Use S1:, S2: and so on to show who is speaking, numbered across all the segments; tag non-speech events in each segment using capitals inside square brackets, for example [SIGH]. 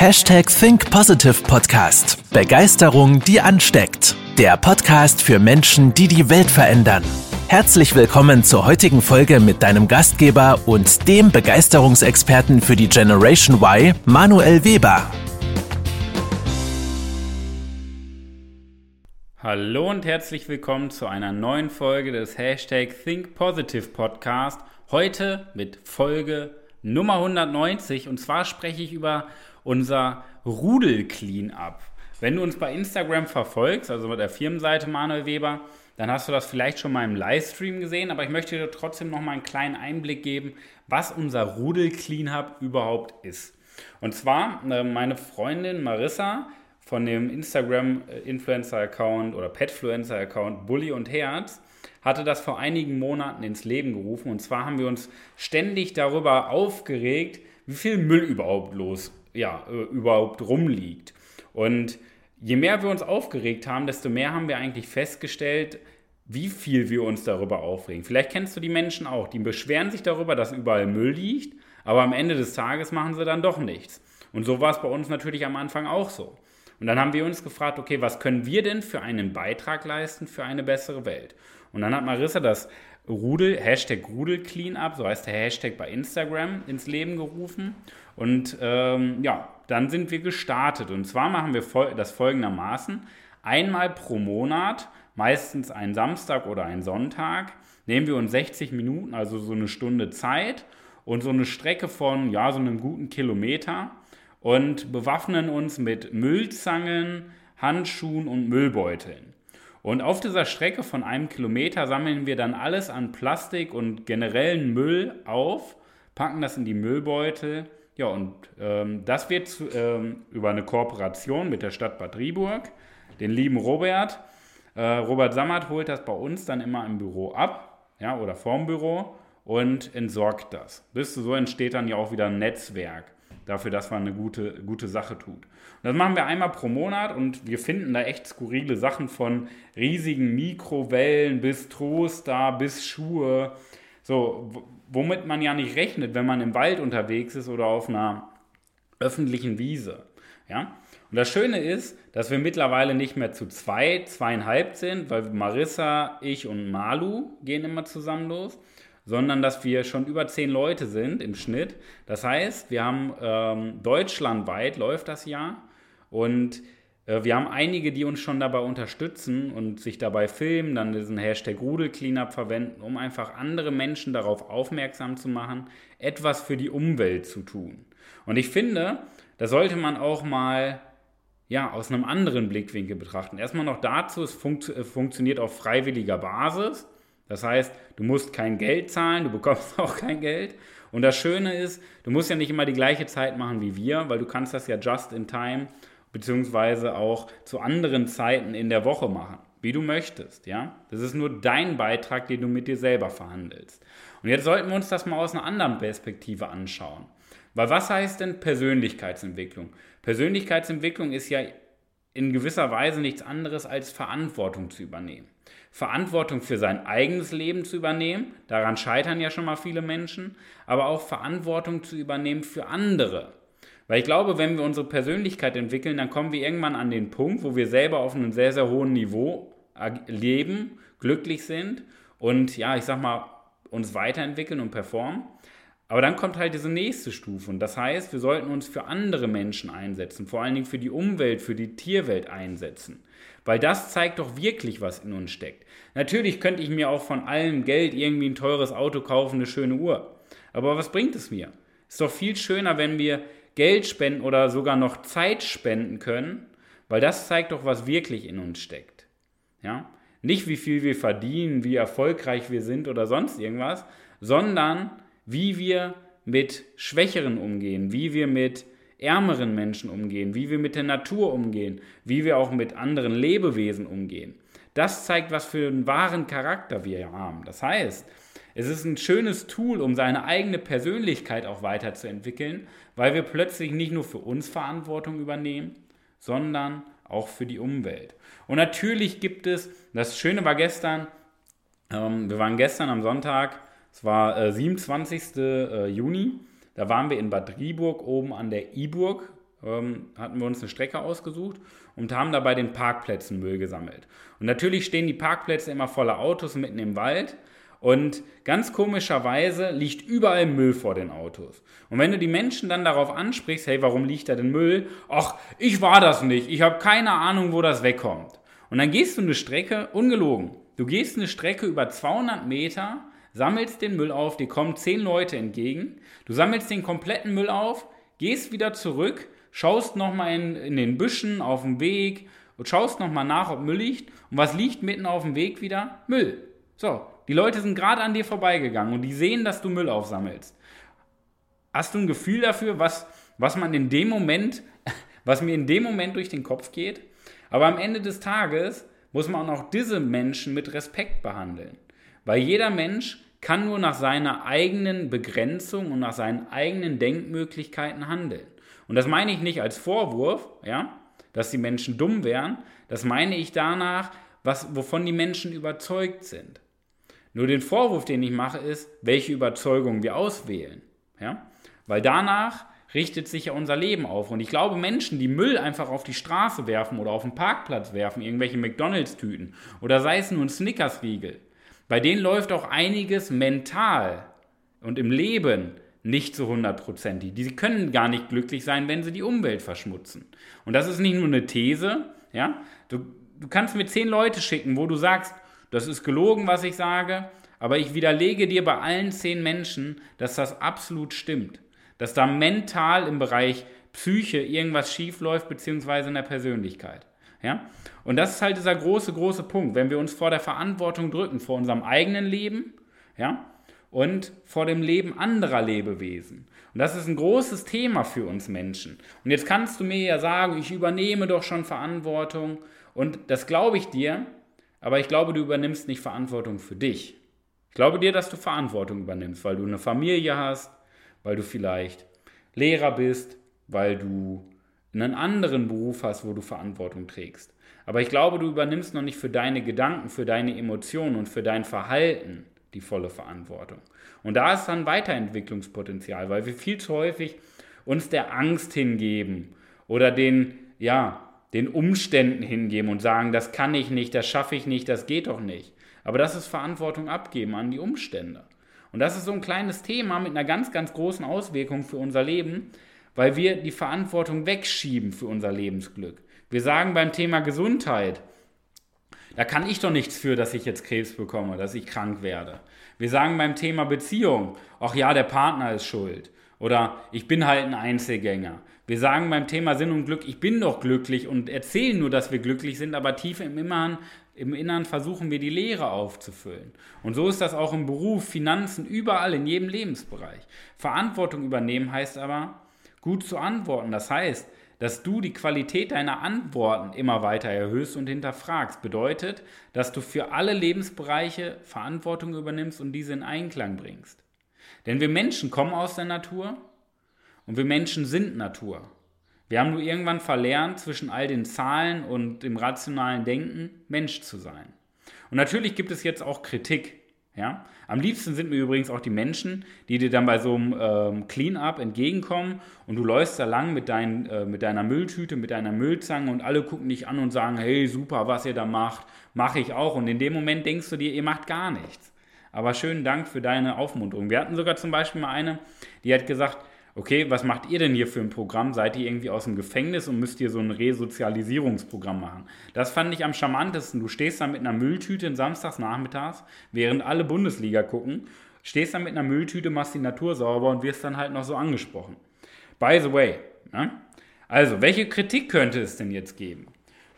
S1: Hashtag Think Positive Podcast. Begeisterung, die ansteckt. Der Podcast für Menschen, die die Welt verändern. Herzlich willkommen zur heutigen Folge mit deinem Gastgeber und dem Begeisterungsexperten für die Generation Y, Manuel Weber.
S2: Hallo und herzlich willkommen zu einer neuen Folge des Hashtag Think Positive Podcast. Heute mit Folge Nummer 190 und zwar spreche ich über unser Rudel-Cleanup. Wenn du uns bei Instagram verfolgst, also mit der Firmenseite Manuel Weber, dann hast du das vielleicht schon mal im Livestream gesehen, aber ich möchte dir trotzdem noch mal einen kleinen Einblick geben, was unser Rudel Cleanup überhaupt ist. Und zwar äh, meine Freundin Marissa von dem Instagram Influencer Account oder Petfluencer Account Bully und Herz hatte das vor einigen Monaten ins Leben gerufen und zwar haben wir uns ständig darüber aufgeregt, wie viel Müll überhaupt los ja, äh, überhaupt rumliegt. Und je mehr wir uns aufgeregt haben, desto mehr haben wir eigentlich festgestellt, wie viel wir uns darüber aufregen. Vielleicht kennst du die Menschen auch, die beschweren sich darüber, dass überall Müll liegt, aber am Ende des Tages machen sie dann doch nichts. Und so war es bei uns natürlich am Anfang auch so. Und dann haben wir uns gefragt, okay, was können wir denn für einen Beitrag leisten für eine bessere Welt? Und dann hat Marissa das Rudel, Hashtag Rudel Cleanup, so heißt der Hashtag bei Instagram, ins Leben gerufen. Und ähm, ja, dann sind wir gestartet. Und zwar machen wir das folgendermaßen. Einmal pro Monat, meistens ein Samstag oder ein Sonntag, nehmen wir uns 60 Minuten, also so eine Stunde Zeit und so eine Strecke von, ja, so einem guten Kilometer und bewaffnen uns mit Müllzangen, Handschuhen und Müllbeuteln. Und auf dieser Strecke von einem Kilometer sammeln wir dann alles an Plastik und generellen Müll auf, packen das in die Müllbeutel. Ja, und ähm, das wird zu, ähm, über eine Kooperation mit der Stadt Bad Rieburg, den lieben Robert. Äh, Robert Sammert holt das bei uns dann immer im Büro ab, ja, oder vorm Büro und entsorgt das. Bis so entsteht dann ja auch wieder ein Netzwerk dafür, dass man eine gute, gute Sache tut. Und das machen wir einmal pro Monat und wir finden da echt skurrile Sachen von riesigen Mikrowellen bis Toaster bis Schuhe. So, womit man ja nicht rechnet, wenn man im Wald unterwegs ist oder auf einer öffentlichen Wiese. Ja? Und das Schöne ist, dass wir mittlerweile nicht mehr zu zwei, zweieinhalb sind, weil Marissa, ich und Malu gehen immer zusammen los, sondern dass wir schon über zehn Leute sind im Schnitt. Das heißt, wir haben ähm, deutschlandweit läuft das Jahr und äh, wir haben einige, die uns schon dabei unterstützen und sich dabei filmen, dann diesen Hashtag Rudelcleanup verwenden, um einfach andere Menschen darauf aufmerksam zu machen, etwas für die Umwelt zu tun. Und ich finde, da sollte man auch mal ja, aus einem anderen Blickwinkel betrachten. Erstmal noch dazu, es funkt, äh, funktioniert auf freiwilliger Basis. Das heißt, du musst kein Geld zahlen, du bekommst [LAUGHS] auch kein Geld. Und das Schöne ist, du musst ja nicht immer die gleiche Zeit machen wie wir, weil du kannst das ja just in time beziehungsweise auch zu anderen Zeiten in der Woche machen, wie du möchtest, ja? Das ist nur dein Beitrag, den du mit dir selber verhandelst. Und jetzt sollten wir uns das mal aus einer anderen Perspektive anschauen. Weil was heißt denn Persönlichkeitsentwicklung? Persönlichkeitsentwicklung ist ja in gewisser Weise nichts anderes als Verantwortung zu übernehmen. Verantwortung für sein eigenes Leben zu übernehmen, daran scheitern ja schon mal viele Menschen, aber auch Verantwortung zu übernehmen für andere. Weil ich glaube, wenn wir unsere Persönlichkeit entwickeln, dann kommen wir irgendwann an den Punkt, wo wir selber auf einem sehr, sehr hohen Niveau leben, glücklich sind und ja, ich sag mal, uns weiterentwickeln und performen. Aber dann kommt halt diese nächste Stufe. Und das heißt, wir sollten uns für andere Menschen einsetzen, vor allen Dingen für die Umwelt, für die Tierwelt einsetzen. Weil das zeigt doch wirklich, was in uns steckt. Natürlich könnte ich mir auch von allem Geld irgendwie ein teures Auto kaufen, eine schöne Uhr. Aber was bringt es mir? Ist doch viel schöner, wenn wir Geld spenden oder sogar noch Zeit spenden können, weil das zeigt doch, was wirklich in uns steckt. Ja? Nicht wie viel wir verdienen, wie erfolgreich wir sind oder sonst irgendwas, sondern wie wir mit Schwächeren umgehen, wie wir mit ärmeren Menschen umgehen, wie wir mit der Natur umgehen, wie wir auch mit anderen Lebewesen umgehen. Das zeigt, was für einen wahren Charakter wir haben. Das heißt, es ist ein schönes Tool, um seine eigene Persönlichkeit auch weiterzuentwickeln, weil wir plötzlich nicht nur für uns Verantwortung übernehmen, sondern auch für die Umwelt. Und natürlich gibt es, das Schöne war gestern, ähm, wir waren gestern am Sonntag es war äh, 27. Äh, Juni. Da waren wir in Bad Rieburg oben an der Iburg ähm, hatten wir uns eine Strecke ausgesucht und haben da bei den Parkplätzen Müll gesammelt. Und natürlich stehen die Parkplätze immer voller Autos mitten im Wald. Und ganz komischerweise liegt überall Müll vor den Autos. Und wenn du die Menschen dann darauf ansprichst, hey, warum liegt da denn Müll? Ach, ich war das nicht. Ich habe keine Ahnung, wo das wegkommt. Und dann gehst du eine Strecke, ungelogen, du gehst eine Strecke über 200 Meter, sammelst den Müll auf, dir kommen 10 Leute entgegen, du sammelst den kompletten Müll auf, gehst wieder zurück, schaust nochmal in, in den Büschen auf dem Weg und schaust nochmal nach, ob Müll liegt. Und was liegt mitten auf dem Weg wieder? Müll. So, die Leute sind gerade an dir vorbeigegangen und die sehen, dass du Müll aufsammelst. Hast du ein Gefühl dafür, was, was man in dem Moment, [LAUGHS] was mir in dem Moment durch den Kopf geht? Aber am Ende des Tages muss man auch diese Menschen mit Respekt behandeln. Weil jeder Mensch kann nur nach seiner eigenen Begrenzung und nach seinen eigenen Denkmöglichkeiten handeln. Und das meine ich nicht als Vorwurf, ja, dass die Menschen dumm wären. Das meine ich danach, was, wovon die Menschen überzeugt sind. Nur den Vorwurf, den ich mache, ist, welche Überzeugung wir auswählen. Ja? Weil danach richtet sich ja unser Leben auf. Und ich glaube, Menschen, die Müll einfach auf die Straße werfen oder auf den Parkplatz werfen, irgendwelche McDonalds-Tüten oder sei es nur ein Snickers-Riegel, bei denen läuft auch einiges mental und im Leben nicht so hundertprozentig. Die können gar nicht glücklich sein, wenn sie die Umwelt verschmutzen. Und das ist nicht nur eine These, ja. Du, du kannst mir zehn Leute schicken, wo du sagst, das ist gelogen, was ich sage, aber ich widerlege dir bei allen zehn Menschen, dass das absolut stimmt. Dass da mental im Bereich Psyche irgendwas schiefläuft, beziehungsweise in der Persönlichkeit. Ja? Und das ist halt dieser große, große Punkt, wenn wir uns vor der Verantwortung drücken, vor unserem eigenen Leben, ja, und vor dem Leben anderer Lebewesen. Und das ist ein großes Thema für uns Menschen. Und jetzt kannst du mir ja sagen, ich übernehme doch schon Verantwortung. Und das glaube ich dir, aber ich glaube, du übernimmst nicht Verantwortung für dich. Ich glaube dir, dass du Verantwortung übernimmst, weil du eine Familie hast, weil du vielleicht Lehrer bist, weil du einen anderen Beruf hast, wo du Verantwortung trägst. Aber ich glaube, du übernimmst noch nicht für deine Gedanken, für deine Emotionen und für dein Verhalten die volle Verantwortung. Und da ist dann Weiterentwicklungspotenzial, weil wir viel zu häufig uns der Angst hingeben oder den, ja, den Umständen hingeben und sagen, das kann ich nicht, das schaffe ich nicht, das geht doch nicht. Aber das ist Verantwortung abgeben an die Umstände. Und das ist so ein kleines Thema mit einer ganz, ganz großen Auswirkung für unser Leben, weil wir die Verantwortung wegschieben für unser Lebensglück. Wir sagen beim Thema Gesundheit, da kann ich doch nichts für, dass ich jetzt Krebs bekomme, dass ich krank werde. Wir sagen beim Thema Beziehung, ach ja, der Partner ist schuld. Oder ich bin halt ein Einzelgänger. Wir sagen beim Thema Sinn und Glück, ich bin doch glücklich und erzählen nur, dass wir glücklich sind, aber tief im Innern, im Innern versuchen wir die Leere aufzufüllen. Und so ist das auch im Beruf, Finanzen, überall, in jedem Lebensbereich. Verantwortung übernehmen heißt aber, gut zu antworten. Das heißt, dass du die Qualität deiner Antworten immer weiter erhöhst und hinterfragst, bedeutet, dass du für alle Lebensbereiche Verantwortung übernimmst und diese in Einklang bringst. Denn wir Menschen kommen aus der Natur und wir Menschen sind Natur. Wir haben nur irgendwann verlernt, zwischen all den Zahlen und dem rationalen Denken Mensch zu sein. Und natürlich gibt es jetzt auch Kritik. Ja? Am liebsten sind mir übrigens auch die Menschen, die dir dann bei so einem ähm, Clean-up entgegenkommen und du läufst da lang mit, dein, äh, mit deiner Mülltüte, mit deiner Müllzange und alle gucken dich an und sagen, hey, super, was ihr da macht, mache ich auch. Und in dem Moment denkst du dir, ihr macht gar nichts. Aber schönen Dank für deine Aufmunterung. Wir hatten sogar zum Beispiel mal eine, die hat gesagt, okay, was macht ihr denn hier für ein Programm? Seid ihr irgendwie aus dem Gefängnis und müsst ihr so ein Resozialisierungsprogramm machen? Das fand ich am charmantesten. Du stehst da mit einer Mülltüte samstags nachmittags, während alle Bundesliga gucken, stehst da mit einer Mülltüte, machst die Natur sauber und wirst dann halt noch so angesprochen. By the way, ne? also, welche Kritik könnte es denn jetzt geben?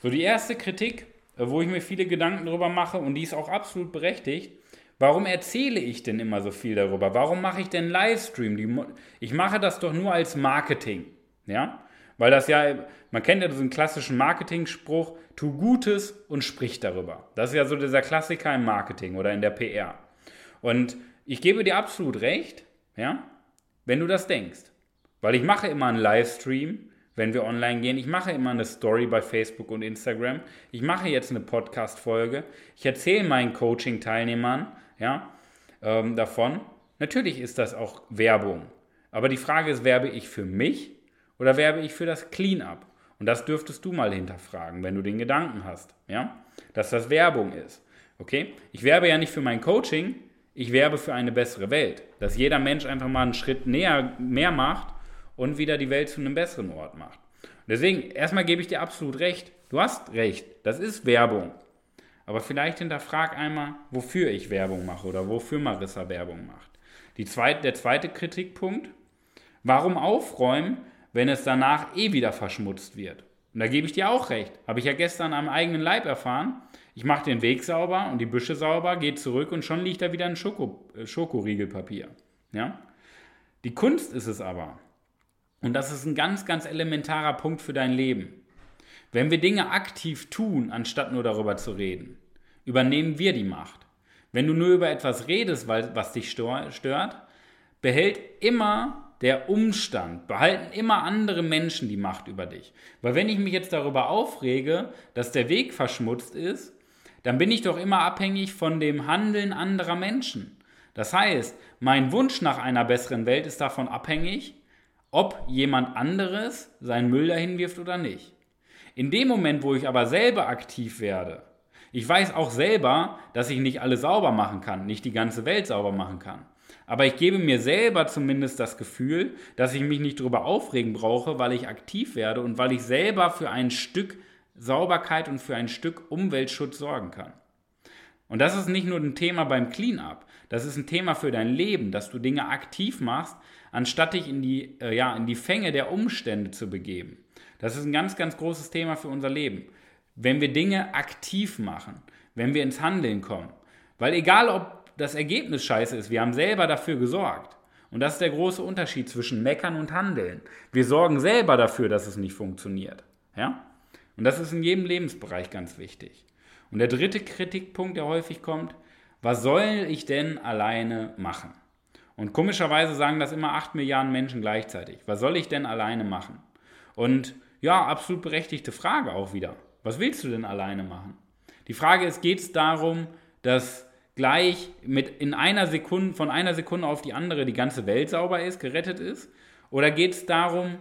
S2: So, die erste Kritik, äh, wo ich mir viele Gedanken darüber mache und die ist auch absolut berechtigt, Warum erzähle ich denn immer so viel darüber? Warum mache ich denn Livestream? Ich mache das doch nur als Marketing. Ja? Weil das ja, man kennt ja diesen klassischen Marketing-Spruch, tu Gutes und sprich darüber. Das ist ja so dieser Klassiker im Marketing oder in der PR. Und ich gebe dir absolut recht, ja, wenn du das denkst. Weil ich mache immer einen Livestream, wenn wir online gehen. Ich mache immer eine Story bei Facebook und Instagram. Ich mache jetzt eine Podcast-Folge. Ich erzähle meinen Coaching-Teilnehmern, ja, ähm, davon. Natürlich ist das auch Werbung. Aber die Frage ist, werbe ich für mich oder werbe ich für das Clean-up? Und das dürftest du mal hinterfragen, wenn du den Gedanken hast, ja, dass das Werbung ist. Okay? Ich werbe ja nicht für mein Coaching, ich werbe für eine bessere Welt. Dass jeder Mensch einfach mal einen Schritt näher, mehr macht und wieder die Welt zu einem besseren Ort macht. Deswegen, erstmal gebe ich dir absolut recht. Du hast recht, das ist Werbung. Aber vielleicht hinterfrag einmal, wofür ich Werbung mache oder wofür Marissa Werbung macht. Die zweite, der zweite Kritikpunkt, warum aufräumen, wenn es danach eh wieder verschmutzt wird? Und da gebe ich dir auch recht. Habe ich ja gestern am eigenen Leib erfahren. Ich mache den Weg sauber und die Büsche sauber, gehe zurück und schon liegt da wieder ein Schoko, äh, Schokoriegelpapier. Ja? Die Kunst ist es aber, und das ist ein ganz, ganz elementarer Punkt für dein Leben. Wenn wir Dinge aktiv tun, anstatt nur darüber zu reden, übernehmen wir die Macht. Wenn du nur über etwas redest, was dich stört, behält immer der Umstand, behalten immer andere Menschen die Macht über dich. Weil wenn ich mich jetzt darüber aufrege, dass der Weg verschmutzt ist, dann bin ich doch immer abhängig von dem Handeln anderer Menschen. Das heißt, mein Wunsch nach einer besseren Welt ist davon abhängig, ob jemand anderes seinen Müll dahin wirft oder nicht. In dem Moment, wo ich aber selber aktiv werde, ich weiß auch selber, dass ich nicht alles sauber machen kann, nicht die ganze Welt sauber machen kann. Aber ich gebe mir selber zumindest das Gefühl, dass ich mich nicht darüber aufregen brauche, weil ich aktiv werde und weil ich selber für ein Stück Sauberkeit und für ein Stück Umweltschutz sorgen kann. Und das ist nicht nur ein Thema beim Cleanup, das ist ein Thema für dein Leben, dass du Dinge aktiv machst, anstatt dich in die, äh, ja, in die Fänge der Umstände zu begeben. Das ist ein ganz, ganz großes Thema für unser Leben. Wenn wir Dinge aktiv machen, wenn wir ins Handeln kommen. Weil egal, ob das Ergebnis scheiße ist, wir haben selber dafür gesorgt. Und das ist der große Unterschied zwischen Meckern und Handeln. Wir sorgen selber dafür, dass es nicht funktioniert. Ja? Und das ist in jedem Lebensbereich ganz wichtig. Und der dritte Kritikpunkt, der häufig kommt, was soll ich denn alleine machen? Und komischerweise sagen das immer 8 Milliarden Menschen gleichzeitig. Was soll ich denn alleine machen? Und ja, absolut berechtigte Frage auch wieder. Was willst du denn alleine machen? Die Frage ist, geht es darum, dass gleich mit in einer Sekunde, von einer Sekunde auf die andere die ganze Welt sauber ist, gerettet ist? Oder geht es darum,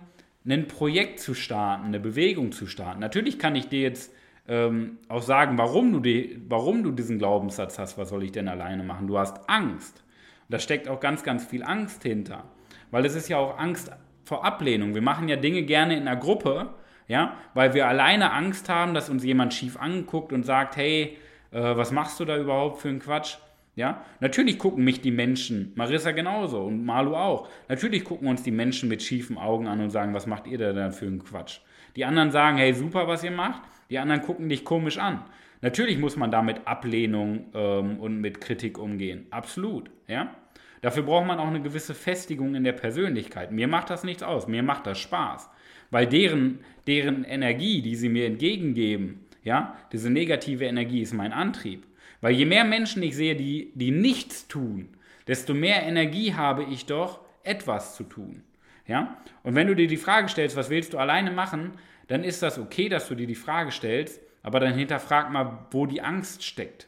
S2: ein Projekt zu starten, eine Bewegung zu starten? Natürlich kann ich dir jetzt ähm, auch sagen, warum du, die, warum du diesen Glaubenssatz hast, was soll ich denn alleine machen? Du hast Angst. Da steckt auch ganz, ganz viel Angst hinter. Weil es ist ja auch Angst vor Ablehnung. Wir machen ja Dinge gerne in einer Gruppe, ja, weil wir alleine Angst haben, dass uns jemand schief anguckt und sagt, hey, äh, was machst du da überhaupt für einen Quatsch? Ja, natürlich gucken mich die Menschen, Marissa genauso und Malu auch. Natürlich gucken uns die Menschen mit schiefen Augen an und sagen, was macht ihr da für einen Quatsch? Die anderen sagen, hey, super, was ihr macht. Die anderen gucken dich komisch an. Natürlich muss man da mit Ablehnung ähm, und mit Kritik umgehen. Absolut, ja. Dafür braucht man auch eine gewisse Festigung in der Persönlichkeit. Mir macht das nichts aus, mir macht das Spaß. Weil deren, deren Energie, die sie mir entgegengeben, ja, diese negative Energie ist mein Antrieb. Weil je mehr Menschen ich sehe, die, die nichts tun, desto mehr Energie habe ich doch, etwas zu tun. Ja? Und wenn du dir die Frage stellst, was willst du alleine machen, dann ist das okay, dass du dir die Frage stellst, aber dann hinterfrag mal, wo die Angst steckt.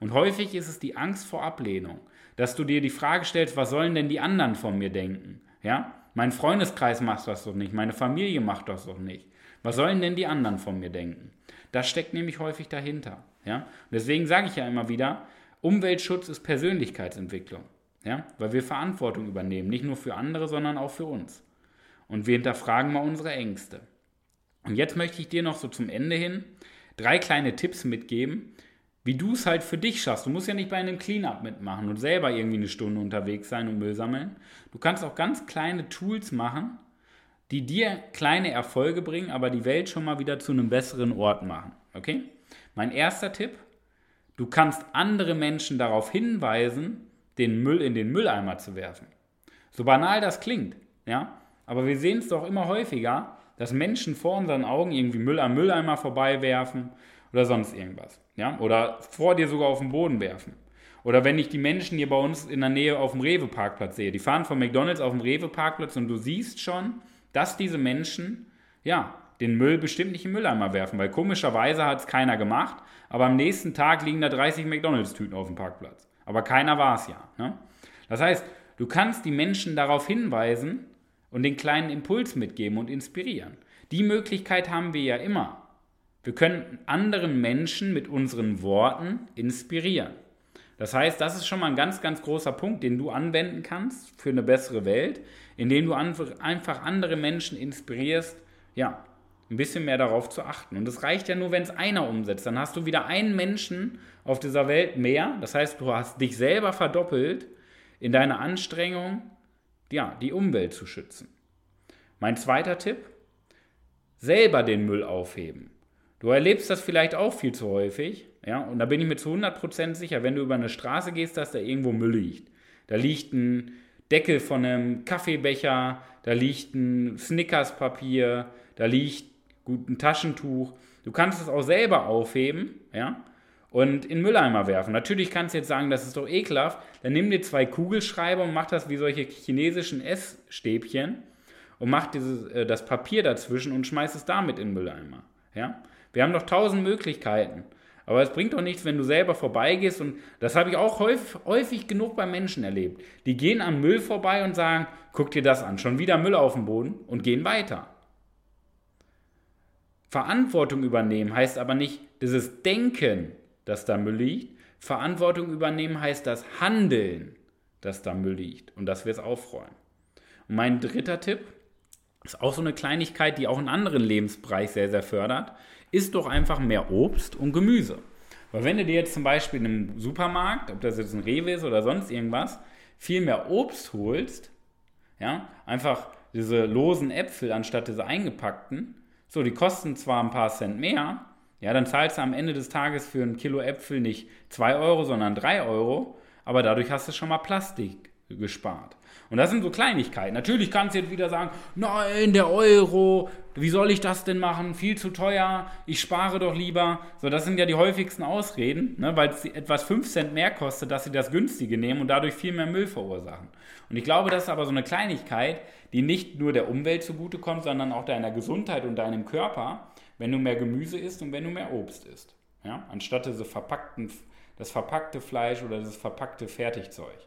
S2: Und häufig ist es die Angst vor Ablehnung, dass du dir die Frage stellst, was sollen denn die anderen von mir denken? Ja? Mein Freundeskreis macht das doch nicht, meine Familie macht das doch nicht. Was sollen denn die anderen von mir denken? Das steckt nämlich häufig dahinter. Ja? Deswegen sage ich ja immer wieder, Umweltschutz ist Persönlichkeitsentwicklung. Ja? Weil wir Verantwortung übernehmen, nicht nur für andere, sondern auch für uns. Und wir hinterfragen mal unsere Ängste. Und jetzt möchte ich dir noch so zum Ende hin drei kleine Tipps mitgeben, wie du es halt für dich schaffst. Du musst ja nicht bei einem Cleanup mitmachen und selber irgendwie eine Stunde unterwegs sein und Müll sammeln. Du kannst auch ganz kleine Tools machen, die dir kleine Erfolge bringen, aber die Welt schon mal wieder zu einem besseren Ort machen. Okay? Mein erster Tipp, du kannst andere Menschen darauf hinweisen, den Müll in den Mülleimer zu werfen. So banal das klingt, ja? Aber wir sehen es doch immer häufiger, dass Menschen vor unseren Augen irgendwie Müll am Mülleimer vorbeiwerfen oder sonst irgendwas. Ja? Oder vor dir sogar auf den Boden werfen. Oder wenn ich die Menschen hier bei uns in der Nähe auf dem Rewe-Parkplatz sehe, die fahren von McDonalds auf dem Rewe-Parkplatz und du siehst schon, dass diese Menschen, ja, den Müll bestimmt nicht im Mülleimer werfen, weil komischerweise hat es keiner gemacht, aber am nächsten Tag liegen da 30 McDonalds-Tüten auf dem Parkplatz. Aber keiner war es ja. Ne? Das heißt, du kannst die Menschen darauf hinweisen, und den kleinen Impuls mitgeben und inspirieren. Die Möglichkeit haben wir ja immer. Wir können anderen Menschen mit unseren Worten inspirieren. Das heißt, das ist schon mal ein ganz, ganz großer Punkt, den du anwenden kannst für eine bessere Welt, indem du einfach andere Menschen inspirierst, ja, ein bisschen mehr darauf zu achten. Und es reicht ja nur, wenn es einer umsetzt. Dann hast du wieder einen Menschen auf dieser Welt mehr. Das heißt, du hast dich selber verdoppelt in deiner Anstrengung, ja, die Umwelt zu schützen. Mein zweiter Tipp, selber den Müll aufheben. Du erlebst das vielleicht auch viel zu häufig, ja, und da bin ich mir zu 100% sicher, wenn du über eine Straße gehst, dass da irgendwo Müll liegt. Da liegt ein Deckel von einem Kaffeebecher, da liegt ein Snickerspapier, da liegt gut ein Taschentuch. Du kannst es auch selber aufheben, ja, und in Mülleimer werfen. Natürlich kannst du jetzt sagen, das ist doch ekelhaft. Dann nimm dir zwei Kugelschreiber und mach das wie solche chinesischen Essstäbchen und mach dieses, äh, das Papier dazwischen und schmeiß es damit in den Mülleimer. Ja? Wir haben doch tausend Möglichkeiten. Aber es bringt doch nichts, wenn du selber vorbeigehst. Und das habe ich auch häufig, häufig genug bei Menschen erlebt. Die gehen am Müll vorbei und sagen, guck dir das an, schon wieder Müll auf dem Boden und gehen weiter. Verantwortung übernehmen heißt aber nicht dieses Denken, dass da Müll liegt. Verantwortung übernehmen heißt das Handeln, dass da Müll liegt und dass wir es aufräumen. Und mein dritter Tipp ist auch so eine Kleinigkeit, die auch einen anderen Lebensbereich sehr, sehr fördert isst doch einfach mehr Obst und Gemüse. Weil wenn du dir jetzt zum Beispiel in einem Supermarkt, ob das jetzt ein Rewe ist oder sonst irgendwas, viel mehr Obst holst, ja, einfach diese losen Äpfel anstatt diese eingepackten, so, die kosten zwar ein paar Cent mehr, ja, dann zahlst du am Ende des Tages für ein Kilo Äpfel nicht 2 Euro, sondern 3 Euro, aber dadurch hast du schon mal Plastik gespart. Und das sind so Kleinigkeiten. Natürlich kannst du jetzt wieder sagen, nein, der Euro, wie soll ich das denn machen? Viel zu teuer, ich spare doch lieber. So, das sind ja die häufigsten Ausreden, ne, weil es etwas 5 Cent mehr kostet, dass sie das günstige nehmen und dadurch viel mehr Müll verursachen. Und ich glaube, das ist aber so eine Kleinigkeit, die nicht nur der Umwelt zugutekommt, sondern auch deiner Gesundheit und deinem Körper, wenn du mehr Gemüse isst und wenn du mehr Obst isst. Ja? Anstatt diese verpackten, das verpackte Fleisch oder das verpackte Fertigzeug.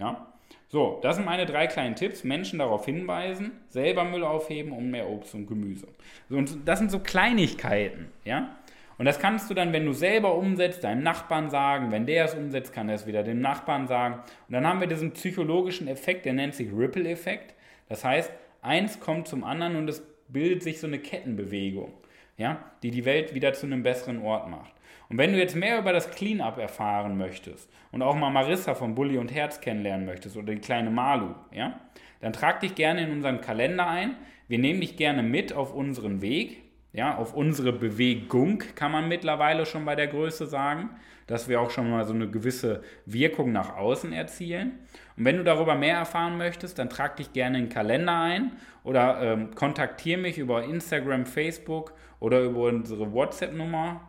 S2: Ja? So, das sind meine drei kleinen Tipps. Menschen darauf hinweisen, selber Müll aufheben und mehr Obst und Gemüse. So, und das sind so Kleinigkeiten, ja. Und das kannst du dann, wenn du selber umsetzt, deinem Nachbarn sagen. Wenn der es umsetzt, kann er es wieder dem Nachbarn sagen. Und dann haben wir diesen psychologischen Effekt, der nennt sich Ripple-Effekt. Das heißt, eins kommt zum anderen und es bildet sich so eine Kettenbewegung, ja, die die Welt wieder zu einem besseren Ort macht. Und wenn du jetzt mehr über das Cleanup erfahren möchtest und auch mal Marissa von Bulli und Herz kennenlernen möchtest oder die kleine Malu, ja, dann trag dich gerne in unseren Kalender ein. Wir nehmen dich gerne mit auf unseren Weg, ja, auf unsere Bewegung kann man mittlerweile schon bei der Größe sagen, dass wir auch schon mal so eine gewisse Wirkung nach außen erzielen. Und wenn du darüber mehr erfahren möchtest, dann trag dich gerne in den Kalender ein oder ähm, kontaktiere mich über Instagram, Facebook oder über unsere WhatsApp-Nummer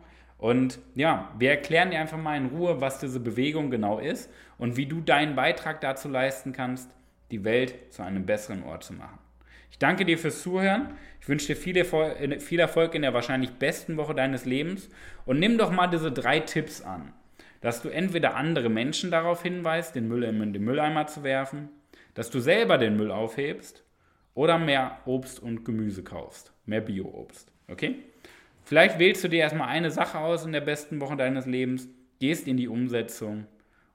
S2: und ja, wir erklären dir einfach mal in Ruhe, was diese Bewegung genau ist und wie du deinen Beitrag dazu leisten kannst, die Welt zu einem besseren Ort zu machen. Ich danke dir fürs Zuhören. Ich wünsche dir viel Erfolg, viel Erfolg in der wahrscheinlich besten Woche deines Lebens und nimm doch mal diese drei Tipps an, dass du entweder andere Menschen darauf hinweist, den Müll in den Mülleimer zu werfen, dass du selber den Müll aufhebst oder mehr Obst und Gemüse kaufst, mehr Bio-Obst. Okay? Vielleicht wählst du dir erstmal eine Sache aus in der besten Woche deines Lebens, gehst in die Umsetzung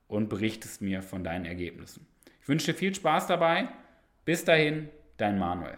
S2: und berichtest mir von deinen Ergebnissen. Ich wünsche dir viel Spaß dabei. Bis dahin, dein Manuel.